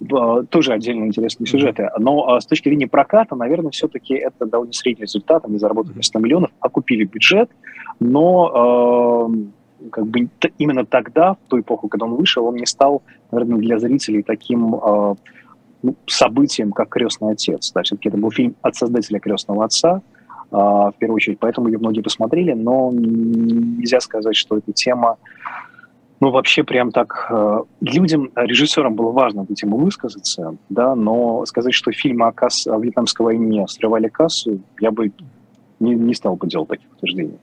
э, тоже отдельно интересные сюжеты. Но а, с точки зрения проката, наверное, все-таки это довольно средний результат. Они заработали 100 миллионов, окупили бюджет, но э, как бы именно тогда, в ту эпоху, когда он вышел, он не стал, наверное, для зрителей таким ну, событием, как «Крестный отец». Да, все-таки это был фильм от создателя «Крестного отца», в первую очередь, поэтому ее многие посмотрели, но нельзя сказать, что эта тема ну, вообще прям так... Э, людям, режиссерам было важно эту тему высказаться, да, но сказать, что фильмы о, касс... о Вьетнамской войне срывали кассу, я бы не, не стал бы делать таких утверждений.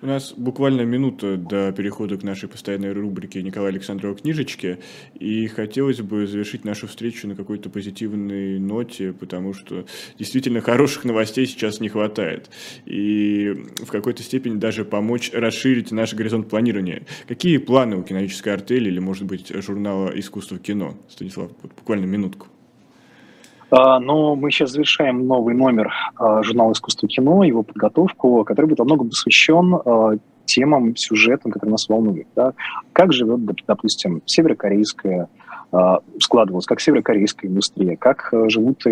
У нас буквально минута до перехода к нашей постоянной рубрике Николая Александрова книжечки, и хотелось бы завершить нашу встречу на какой-то позитивной ноте, потому что действительно хороших новостей сейчас не хватает, и в какой-то степени даже помочь расширить наш горизонт планирования. Какие планы у киновической артели или, может быть, журнала «Искусство кино»? Станислав, буквально минутку. А, но мы сейчас завершаем новый номер а, журнала «Искусство кино», его подготовку, который будет во многом посвящен а, темам, сюжетам, которые нас волнуют. Да? Как живет, допустим, северокорейская складывалась, как северокорейская индустрия, как живут э,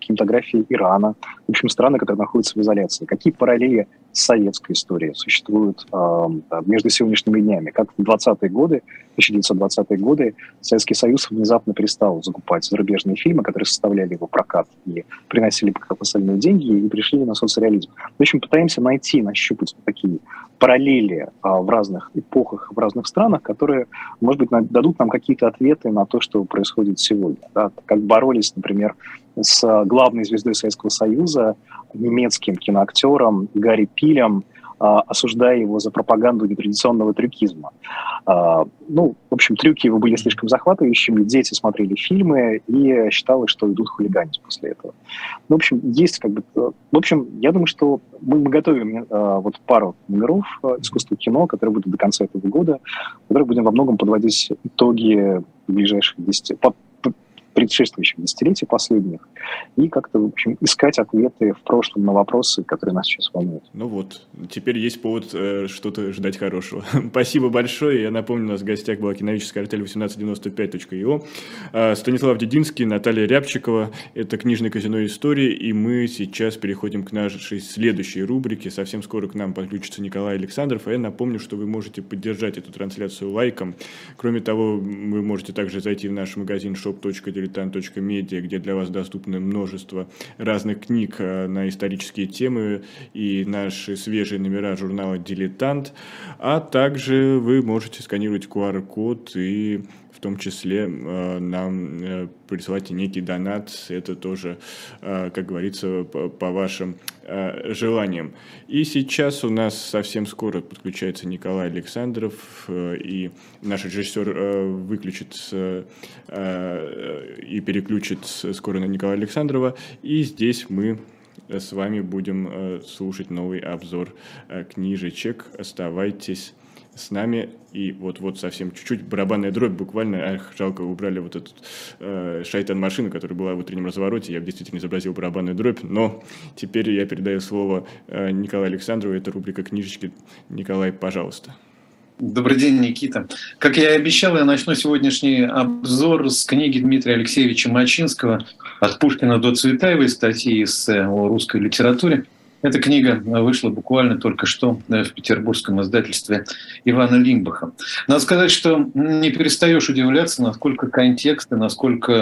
кинематографии Ирана, в общем, страны, которые находятся в изоляции, какие параллели советской истории существуют э, между сегодняшними днями. Как в 20-е годы, 1920-е годы, Советский Союз внезапно перестал закупать зарубежные фильмы, которые составляли его прокат и приносили колоссальные деньги, и пришли на соцреализм. В общем, пытаемся найти, нащупать такие параллели а, в разных эпохах, в разных странах, которые, может быть, дадут нам какие-то ответы на то, что происходит сегодня. Да? Как боролись, например, с главной звездой Советского Союза, немецким киноактером Гарри Пилем, осуждая его за пропаганду нетрадиционного трюкизма. А, ну, в общем, трюки его были слишком захватывающими, дети смотрели фильмы и считалось, что идут хулиганить после этого. Ну, в общем, есть как бы... Э, в общем, я думаю, что мы, мы готовим э, вот пару номеров э, искусства кино, которые будут до конца этого года, в которых будем во многом подводить итоги ближайших 10, предшествующих десятилетий последних, и как-то, в общем, искать ответы в прошлом на вопросы, которые нас сейчас волнуют. Ну вот, теперь есть повод э, что-то ждать хорошего. Спасибо большое. Я напомню, у нас в гостях была киновическая артель 1895.io, э, Станислав Дединский, Наталья Рябчикова. Это книжный казино истории, и мы сейчас переходим к нашей следующей рубрике. Совсем скоро к нам подключится Николай Александров, а я напомню, что вы можете поддержать эту трансляцию лайком. Кроме того, вы можете также зайти в наш магазин shop.de diletant.media, где для вас доступно множество разных книг э, на исторические темы и наши свежие номера журнала «Дилетант», а также вы можете сканировать QR-код и в том числе э, нам э, присылайте некий донат, это тоже, э, как говорится, по, вашим желаниям. И сейчас у нас совсем скоро подключается Николай Александров, и наш режиссер выключит и переключит скоро на Николая Александрова, и здесь мы с вами будем слушать новый обзор книжечек. Оставайтесь с нами. И вот-вот совсем чуть-чуть барабанная дробь буквально. Эх, жалко, убрали вот эту э, шайтан-машину, которая была в утреннем развороте. Я действительно изобразил барабанную дробь. Но теперь я передаю слово э, Николаю Александрову. Это рубрика «Книжечки». Николай, пожалуйста. Добрый день, Никита. Как я и обещал, я начну сегодняшний обзор с книги Дмитрия Алексеевича Мачинского «От Пушкина до Цветаевой» статьи с о русской литературе. Эта книга вышла буквально только что э, в петербургском издательстве Ивана Лимбаха. Надо сказать, что не перестаешь удивляться, насколько контекст и насколько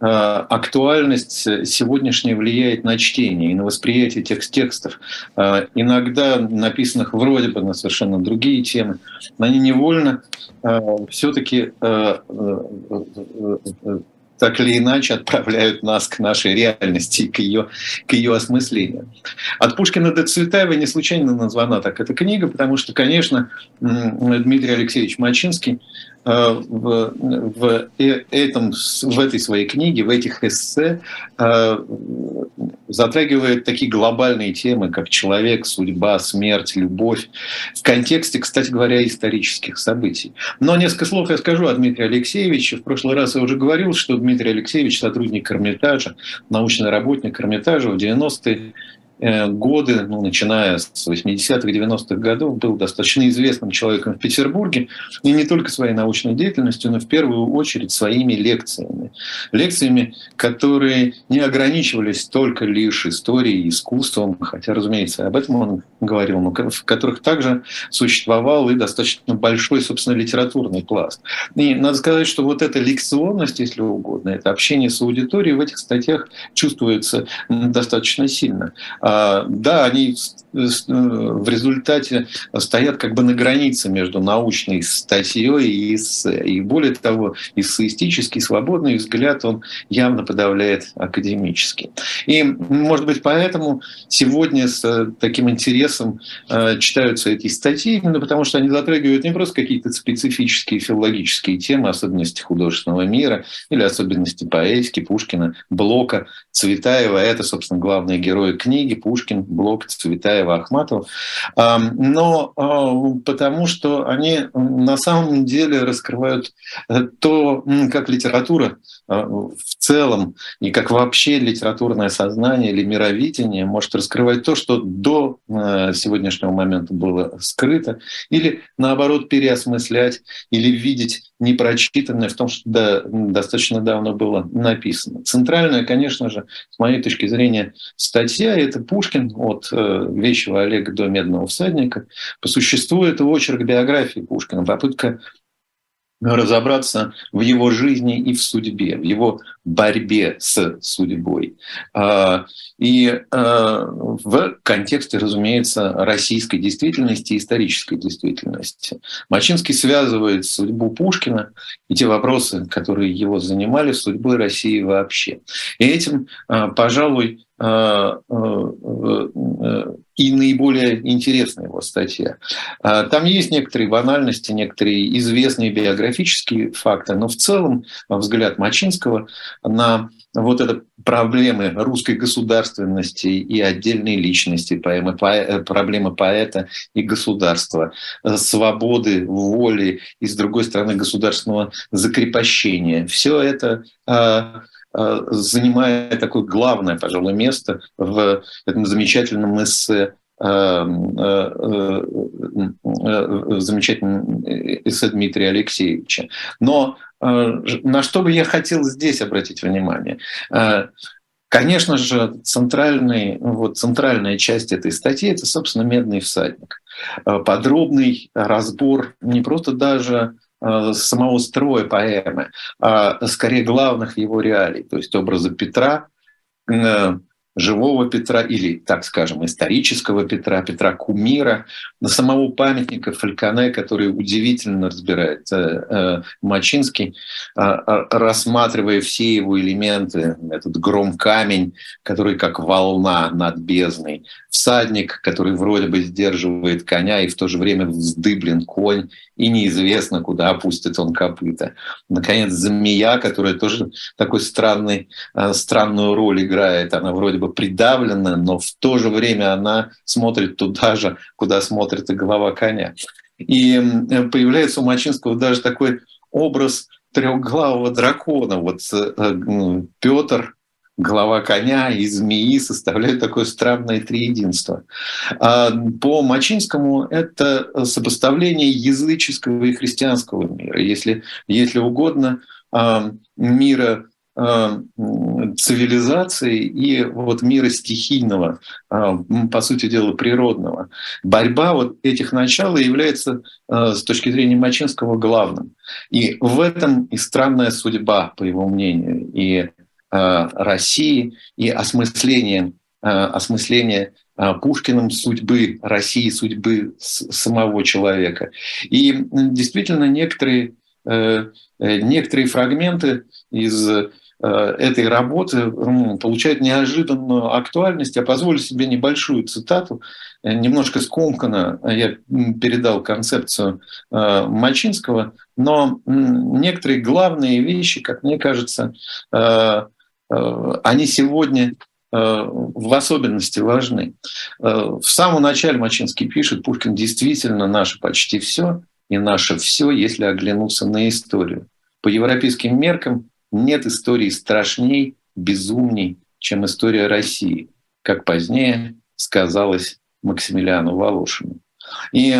э, актуальность сегодняшняя влияет на чтение и на восприятие текст текстов, э, иногда написанных вроде бы на совершенно другие темы, они невольно все-таки так или иначе отправляют нас к нашей реальности, к ее, к ее осмыслению. От Пушкина до Цветаева не случайно названа так эта книга, потому что, конечно, Дмитрий Алексеевич Мачинский в, в, э, этом, в этой своей книге, в этих эссе э, затрагивает такие глобальные темы, как человек, судьба, смерть, любовь, в контексте, кстати говоря, исторических событий. Но несколько слов я скажу о Дмитрии Алексеевиче. В прошлый раз я уже говорил, что Дмитрий Алексеевич сотрудник Эрмитажа, научный работник Эрмитажа в 90-е Э, годы, ну, начиная с 80-х, 90-х годов, был достаточно известным человеком в Петербурге, и не только своей научной деятельностью, но в первую очередь своими лекциями. Лекциями, которые не ограничивались только лишь историей и искусством, хотя, разумеется, об этом он говорил, но в которых также существовал и достаточно большой, собственно, литературный пласт. И надо сказать, что вот эта лекционность, если угодно, это общение с аудиторией в этих статьях чувствуется достаточно сильно. А, да, они в результате стоят как бы на границе между научной статьей и, с, и более того, эссеистический свободный взгляд, он явно подавляет академический. И, может быть, поэтому сегодня с таким интересом э, читаются эти статьи, именно потому что они затрагивают не просто какие-то специфические филологические темы, особенности художественного мира или особенности поэтики Пушкина, Блока, Цветаева. Это, собственно, главные герои книги Пушкин, Блок, Цветаева, Ахматова. Но а, потому что они на самом деле раскрывают э, то, как литература в целом и как вообще литературное сознание или мировидение может раскрывать то, что до э, сегодняшнего момента было скрыто, или наоборот переосмыслять или видеть не прочитанное в том, что да, достаточно давно было написано. Центральная, конечно же, с моей точки зрения, статья – это Пушкин от э, Вещего Олега до Медного всадника. По существу это очерк биографии Пушкина, попытка разобраться в его жизни и в судьбе, в его борьбе с судьбой. А, и а, в контексте, разумеется, российской действительности исторической действительности. Мачинский связывает судьбу Пушкина и те вопросы, которые его занимали, с судьбой России вообще. И этим, а, пожалуй, и наиболее интересная его статья. Там есть некоторые банальности, некоторые известные биографические факты, но в целом взгляд Мачинского на вот это проблемы русской государственности и отдельной личности, поэмы, по, проблемы поэта и государства, свободы, воли и, с другой стороны, государственного закрепощения. Все это занимает такое главное, пожалуй, место в этом замечательном эссе а, а, замечательном эссе Дмитрия Алексеевича. Но на что бы я хотел здесь обратить внимание? Конечно же, центральный, вот, центральная часть этой статьи – это, собственно, «Медный всадник». Подробный разбор не просто даже Э, самого строя поэмы, а скорее главных его реалий, то есть образа Петра, э, живого Петра или, так скажем, исторического Петра, Петра Кумира, на самого памятника Фальконе, который удивительно разбирает э, э, Мачинский, э, рассматривая все его элементы, этот гром-камень, который как волна над бездной, всадник, который вроде бы сдерживает коня, и в то же время вздыблен конь, и неизвестно, куда опустит он копыта. Наконец, змея, которая тоже такой странный, странную роль играет, она вроде бы придавлена, но в то же время она смотрит туда же, куда смотрит и голова коня. И появляется у Мачинского даже такой образ трехглавого дракона. Вот э, ну, Петр, голова коня и змеи составляют такое странное триединство. А по Мачинскому это сопоставление языческого и христианского мира, если, если угодно, а, мира Э, цивилизации и вот мира стихийного, э, по сути дела, природного. Борьба вот этих начал является э, с точки зрения Мачинского главным. И в этом и странная судьба, по его мнению, и России, и осмысление, осмысление Пушкиным судьбы России, судьбы самого человека. И действительно некоторые, некоторые фрагменты из Э, этой работы получает неожиданную актуальность. Я позволю себе небольшую цитату, э, немножко скомканно я передал концепцию э, Мачинского, но некоторые главные вещи, как мне кажется, они сегодня в особенности важны. В самом начале Мачинский пишет, Пушкин действительно наше почти все, и наше все, если оглянуться на историю. По европейским меркам нет истории страшней, безумней, чем история России, как позднее сказалось Максимилиану Волошину. И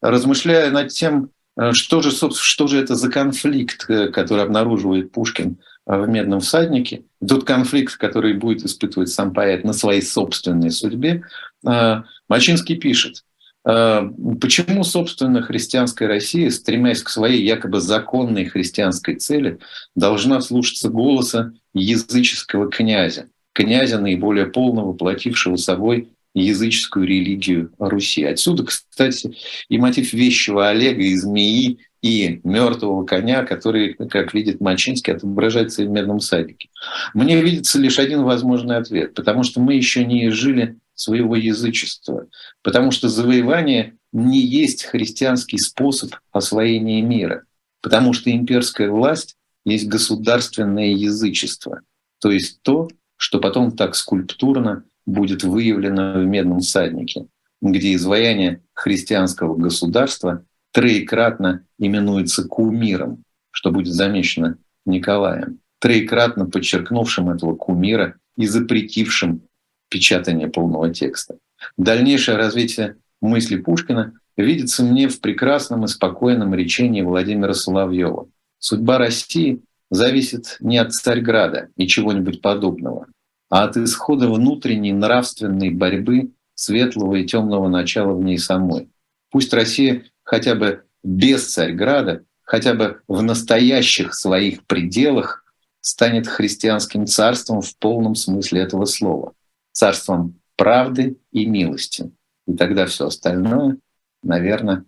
размышляя над тем, э, что же, собственно, что же это за конфликт, э, который обнаруживает Пушкин э, в «Медном всаднике», тот конфликт, который будет испытывать сам поэт на своей собственной судьбе, Мачинский пишет – почему, собственно, христианская Россия, стремясь к своей якобы законной христианской цели, должна слушаться голоса языческого князя, князя наиболее полного, воплотившего собой языческую религию Руси. Отсюда, кстати, и мотив вещего Олега и змеи, и мертвого коня, который, как видит Мачинский, отображается в медном садике. Мне видится лишь один возможный ответ, потому что мы еще не жили своего язычества, потому что завоевание не есть христианский способ освоения мира, потому что имперская власть есть государственное язычество, то есть то, что потом так скульптурно будет выявлено в «Медном всаднике», где изваяние христианского государства троекратно именуется кумиром, что будет замечено Николаем, троекратно подчеркнувшим этого кумира и запретившим печатание полного текста. Дальнейшее развитие мысли Пушкина видится мне в прекрасном и спокойном речении Владимира Соловьева. Судьба России зависит не от Царьграда и чего-нибудь подобного, а от исхода внутренней нравственной борьбы светлого и темного начала в ней самой. Пусть Россия хотя бы без Царьграда, хотя бы в настоящих своих пределах станет христианским царством в полном смысле этого слова. Царством правды и милости. И тогда все остальное, наверное,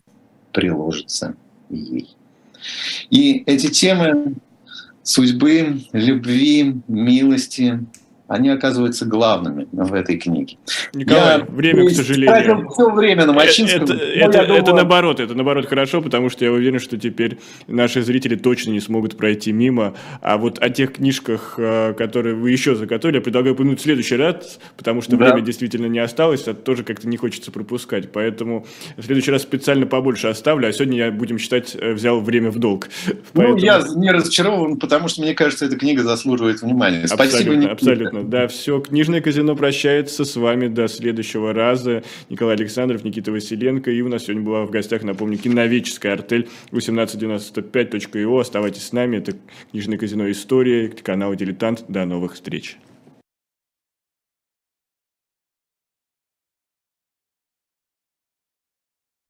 приложится ей. И эти темы судьбы, любви, милости, они оказываются главными в этой книге. Николай, я время, к сожалению. все время на Мачинском. Это, это, это, это наоборот, это наоборот хорошо, потому что я уверен, что теперь наши зрители точно не смогут пройти мимо. А вот о тех книжках, э, которые вы еще заготовили, я предлагаю упомянуть в следующий раз, потому что да. время действительно не осталось, а тоже как-то не хочется пропускать. Поэтому в следующий раз специально побольше оставлю, а сегодня я, будем считать, э, взял время в долг. Поэтому... Ну, я не разочарован, потому что мне кажется, эта книга заслуживает внимания. Спасибо, абсолютно, абсолютно. Да, все. Книжное казино прощается с вами до следующего раза. Николай Александров, Никита Василенко. И у нас сегодня была в гостях, напомню, киновеческая артель 1895.io. Оставайтесь с нами. Это книжное казино «История», канал «Дилетант». До новых встреч.